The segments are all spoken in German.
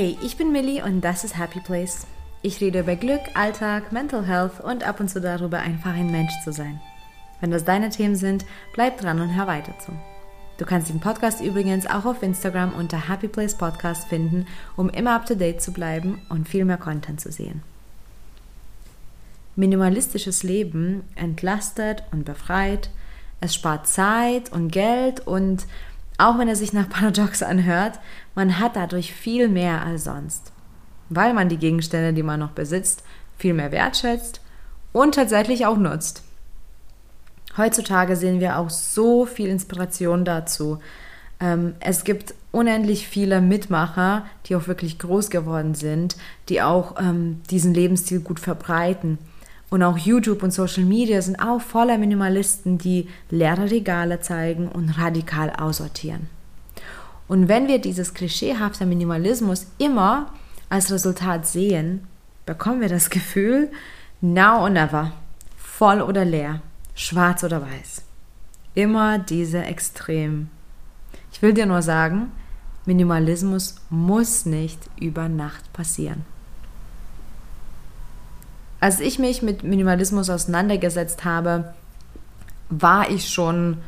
Hey, ich bin Millie und das ist Happy Place. Ich rede über Glück, Alltag, Mental Health und ab und zu darüber, einfach ein Mensch zu sein. Wenn das deine Themen sind, bleib dran und hör weiter zu. Du kannst den Podcast übrigens auch auf Instagram unter Happy Place Podcast finden, um immer up to date zu bleiben und viel mehr Content zu sehen. Minimalistisches Leben entlastet und befreit. Es spart Zeit und Geld und auch wenn er sich nach Paradox anhört, man hat dadurch viel mehr als sonst. Weil man die Gegenstände, die man noch besitzt, viel mehr wertschätzt und tatsächlich auch nutzt. Heutzutage sehen wir auch so viel Inspiration dazu. Ähm, es gibt unendlich viele Mitmacher, die auch wirklich groß geworden sind, die auch ähm, diesen Lebensstil gut verbreiten. Und auch YouTube und Social Media sind auch voller Minimalisten, die leere Regale zeigen und radikal aussortieren. Und wenn wir dieses klischeehafte Minimalismus immer als Resultat sehen, bekommen wir das Gefühl, now or never, voll oder leer, schwarz oder weiß. Immer diese Extremen. Ich will dir nur sagen, Minimalismus muss nicht über Nacht passieren. Als ich mich mit Minimalismus auseinandergesetzt habe, war ich schon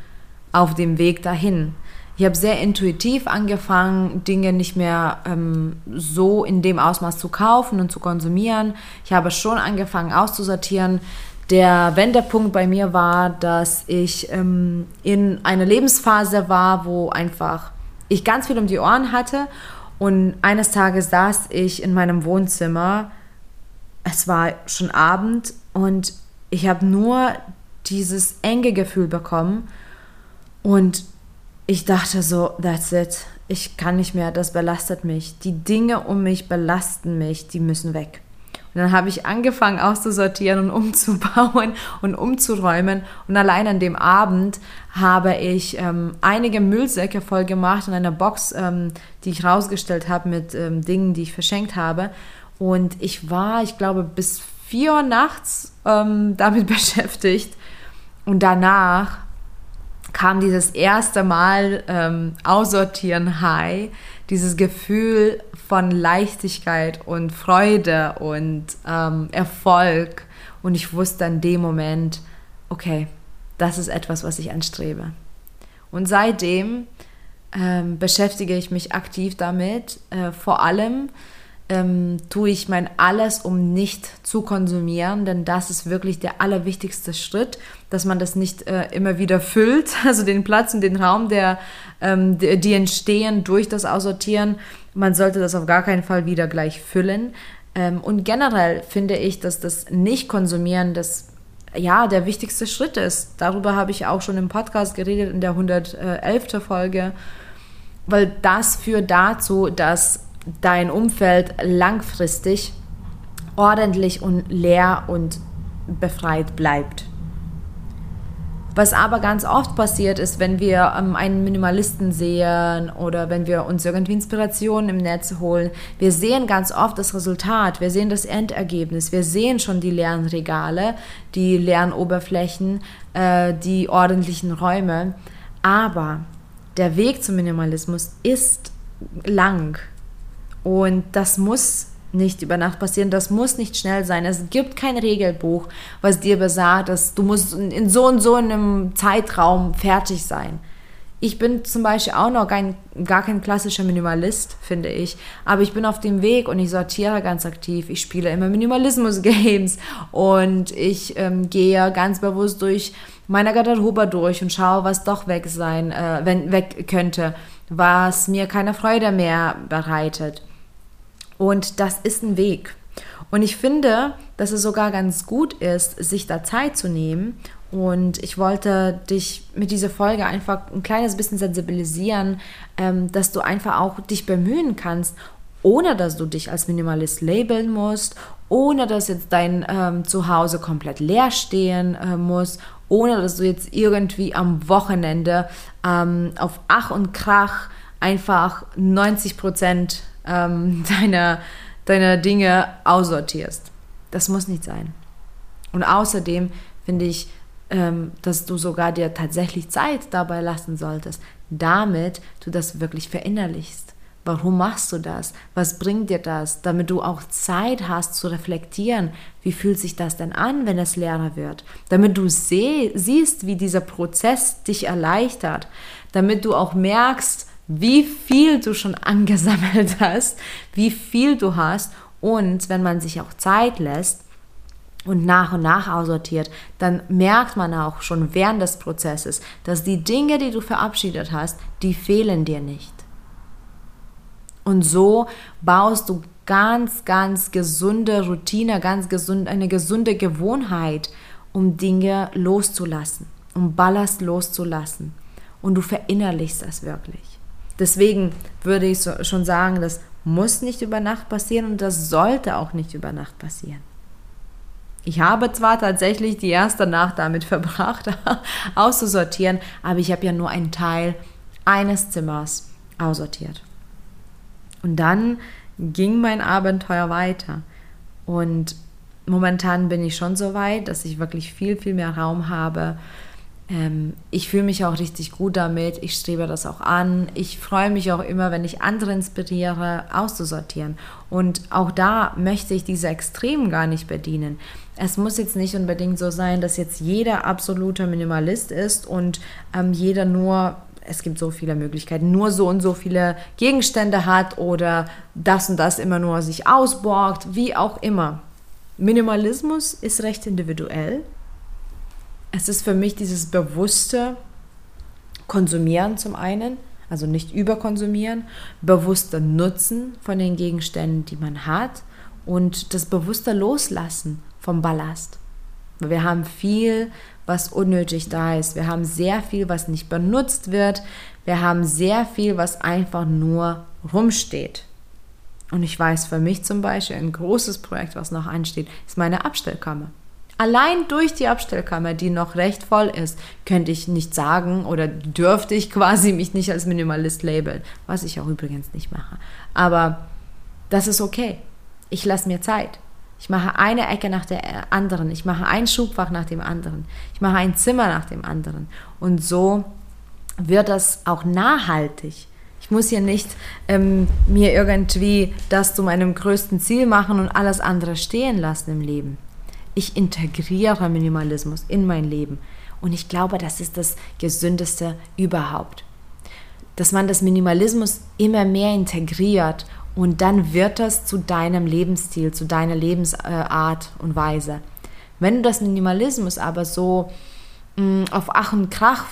auf dem Weg dahin. Ich habe sehr intuitiv angefangen, Dinge nicht mehr ähm, so in dem Ausmaß zu kaufen und zu konsumieren. Ich habe schon angefangen auszusortieren. Der Wendepunkt bei mir war, dass ich ähm, in einer Lebensphase war, wo einfach ich ganz viel um die Ohren hatte. Und eines Tages saß ich in meinem Wohnzimmer es war schon Abend und ich habe nur dieses enge Gefühl bekommen und ich dachte so, that's it. Ich kann nicht mehr, das belastet mich. Die Dinge um mich belasten mich, die müssen weg. Und dann habe ich angefangen auszusortieren und umzubauen und umzuräumen. Und allein an dem Abend habe ich ähm, einige Müllsäcke voll gemacht in einer Box, ähm, die ich rausgestellt habe mit ähm, Dingen, die ich verschenkt habe. Und ich war, ich glaube, bis vier Uhr nachts ähm, damit beschäftigt. Und danach kam dieses erste Mal ähm, Aussortieren High, dieses Gefühl von Leichtigkeit und Freude und ähm, Erfolg. Und ich wusste in dem Moment, okay, das ist etwas, was ich anstrebe. Und seitdem ähm, beschäftige ich mich aktiv damit, äh, vor allem ähm, tue ich mein alles, um nicht zu konsumieren, denn das ist wirklich der allerwichtigste Schritt, dass man das nicht äh, immer wieder füllt, also den Platz und den Raum, der, ähm, die, die entstehen durch das Aussortieren. Man sollte das auf gar keinen Fall wieder gleich füllen. Ähm, und generell finde ich, dass das Nicht-Konsumieren das ja, der wichtigste Schritt ist. Darüber habe ich auch schon im Podcast geredet, in der 111. Folge, weil das führt dazu, dass dein Umfeld langfristig ordentlich und leer und befreit bleibt. Was aber ganz oft passiert ist, wenn wir ähm, einen Minimalisten sehen oder wenn wir uns irgendwie Inspirationen im Netz holen, wir sehen ganz oft das Resultat, wir sehen das Endergebnis, wir sehen schon die leeren Regale, die leeren Oberflächen, äh, die ordentlichen Räume. Aber der Weg zum Minimalismus ist lang. Und das muss nicht über Nacht passieren, das muss nicht schnell sein. Es gibt kein Regelbuch, was dir besagt, dass du musst in so und so einem Zeitraum fertig sein. Ich bin zum Beispiel auch noch kein, gar kein klassischer Minimalist, finde ich. Aber ich bin auf dem Weg und ich sortiere ganz aktiv. Ich spiele immer Minimalismus-Games und ich ähm, gehe ganz bewusst durch meine Garderobe durch und schaue, was doch weg sein, äh, wenn weg könnte, was mir keine Freude mehr bereitet. Und das ist ein Weg. Und ich finde, dass es sogar ganz gut ist, sich da Zeit zu nehmen. Und ich wollte dich mit dieser Folge einfach ein kleines bisschen sensibilisieren, ähm, dass du einfach auch dich bemühen kannst, ohne dass du dich als Minimalist labeln musst, ohne dass jetzt dein ähm, Zuhause komplett leer stehen äh, muss, ohne dass du jetzt irgendwie am Wochenende ähm, auf Ach und Krach einfach 90 Prozent ähm, deiner, deiner Dinge aussortierst. Das muss nicht sein. Und außerdem finde ich, ähm, dass du sogar dir tatsächlich Zeit dabei lassen solltest, damit du das wirklich verinnerlichst. Warum machst du das? Was bringt dir das? Damit du auch Zeit hast zu reflektieren. Wie fühlt sich das denn an, wenn es leerer wird? Damit du siehst, wie dieser Prozess dich erleichtert. Damit du auch merkst, wie viel du schon angesammelt hast, wie viel du hast. Und wenn man sich auch Zeit lässt, und nach und nach aussortiert, dann merkt man auch schon während des Prozesses, dass die Dinge, die du verabschiedet hast, die fehlen dir nicht. Und so baust du ganz, ganz gesunde Routine, ganz gesund, eine gesunde Gewohnheit, um Dinge loszulassen, um Ballast loszulassen. Und du verinnerlichst das wirklich. Deswegen würde ich so, schon sagen, das muss nicht über Nacht passieren und das sollte auch nicht über Nacht passieren. Ich habe zwar tatsächlich die erste Nacht damit verbracht, auszusortieren, aber ich habe ja nur einen Teil eines Zimmers aussortiert. Und dann ging mein Abenteuer weiter. Und momentan bin ich schon so weit, dass ich wirklich viel, viel mehr Raum habe. Ähm, ich fühle mich auch richtig gut damit. Ich strebe das auch an. Ich freue mich auch immer, wenn ich andere inspiriere, auszusortieren. Und auch da möchte ich diese Extremen gar nicht bedienen. Es muss jetzt nicht unbedingt so sein, dass jetzt jeder absoluter Minimalist ist und ähm, jeder nur es gibt so viele Möglichkeiten, nur so und so viele Gegenstände hat oder das und das immer nur sich ausborgt, wie auch immer. Minimalismus ist recht individuell. Es ist für mich dieses bewusste Konsumieren zum einen, also nicht überkonsumieren, bewusste Nutzen von den Gegenständen, die man hat und das bewusste Loslassen vom Ballast. Wir haben viel, was unnötig da ist. Wir haben sehr viel, was nicht benutzt wird. Wir haben sehr viel, was einfach nur rumsteht. Und ich weiß für mich zum Beispiel, ein großes Projekt, was noch ansteht, ist meine Abstellkammer. Allein durch die Abstellkammer, die noch recht voll ist, könnte ich nicht sagen oder dürfte ich quasi mich nicht als Minimalist labeln, was ich auch übrigens nicht mache. Aber das ist okay. Ich lasse mir Zeit. Ich mache eine Ecke nach der anderen. Ich mache ein Schubfach nach dem anderen. Ich mache ein Zimmer nach dem anderen. Und so wird das auch nachhaltig. Ich muss hier nicht ähm, mir irgendwie das zu meinem größten Ziel machen und alles andere stehen lassen im Leben. Ich integriere Minimalismus in mein Leben. Und ich glaube, das ist das Gesündeste überhaupt. Dass man das Minimalismus immer mehr integriert und dann wird das zu deinem Lebensstil, zu deiner Lebensart und Weise. Wenn du das Minimalismus aber so mh, mm, auf Ach und Krach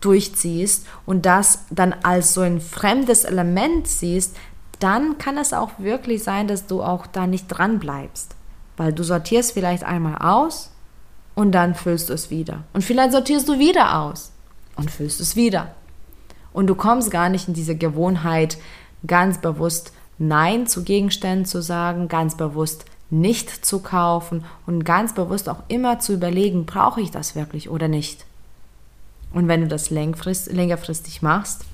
durchziehst und das dann als so ein fremdes Element siehst, dann kann es auch wirklich sein, dass du auch da nicht dran bleibst. Weil du sortierst vielleicht einmal aus und dann füllst du es wieder. Und vielleicht sortierst du wieder aus und füllst es wieder. Und du kommst gar nicht in diese Gewohnheit, ganz bewusst Nein zu Gegenständen zu sagen, ganz bewusst nicht zu kaufen und ganz bewusst auch immer zu überlegen, brauche ich das wirklich oder nicht. Und wenn du das längerfristig machst,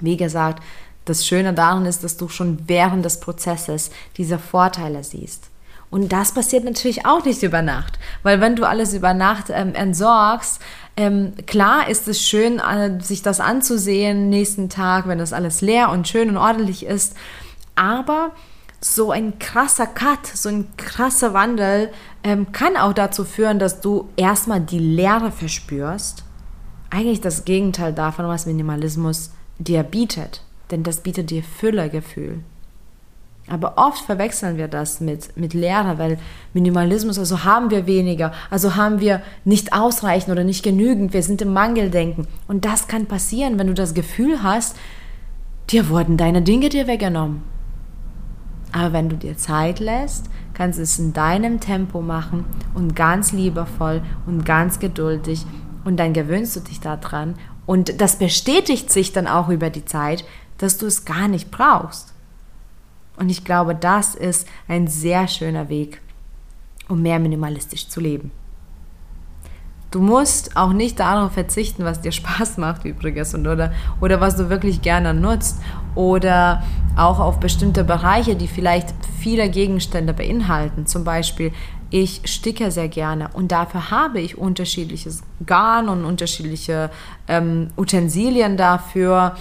wie gesagt, das Schöne daran ist, dass du schon während des Prozesses diese Vorteile siehst. Und das passiert natürlich auch nicht über Nacht, weil wenn du alles über Nacht ähm, entsorgst, ähm, klar ist es schön, äh, sich das anzusehen nächsten Tag, wenn das alles leer und schön und ordentlich ist. Aber so ein krasser Cut, so ein krasser Wandel ähm, kann auch dazu führen, dass du erstmal die Leere verspürst. Eigentlich das Gegenteil davon, was Minimalismus dir bietet. Denn das bietet dir Füllegefühl. Aber oft verwechseln wir das mit, mit Leere, weil Minimalismus, also haben wir weniger, also haben wir nicht ausreichend oder nicht genügend, wir sind im Mangeldenken. Und das kann passieren, wenn du das Gefühl hast, dir wurden deine Dinge dir weggenommen. Aber wenn du dir Zeit lässt, kannst du es in deinem Tempo machen und ganz liebevoll und ganz geduldig und dann gewöhnst du dich daran und das bestätigt sich dann auch über die Zeit, dass du es gar nicht brauchst. Und ich glaube, das ist ein sehr schöner Weg, um mehr minimalistisch zu leben. Du musst auch nicht darauf verzichten, was dir Spaß macht übrigens und oder, oder was du wirklich gerne nutzt oder auch auf bestimmte Bereiche, die vielleicht viele Gegenstände beinhalten. Zum Beispiel, ich sticke sehr gerne und dafür habe ich unterschiedliches Garn und unterschiedliche ähm, Utensilien dafür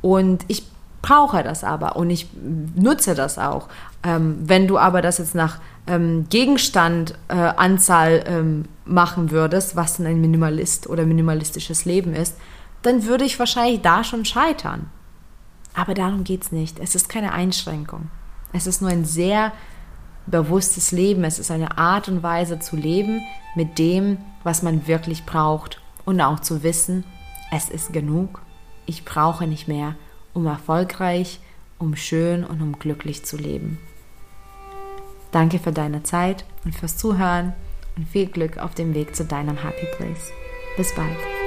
und ich brauche das aber und ich nutze das auch. Ähm, wenn du aber das jetzt nach ähm, Gegenstandanzahl äh, ähm, machen würdest, was denn ein Minimalist oder minimalistisches Leben ist, dann würde ich wahrscheinlich da schon scheitern. Aber darum geht es nicht. Es ist keine Einschränkung. Es ist nur ein sehr bewusstes Leben. Es ist eine Art und Weise zu leben mit dem, was man wirklich braucht. Und auch zu wissen, es ist genug. Ich brauche nicht mehr, um erfolgreich, um schön und um glücklich zu leben. Danke für deine Zeit und fürs Zuhören und viel Glück auf dem Weg zu deinem Happy Place. Bis bald.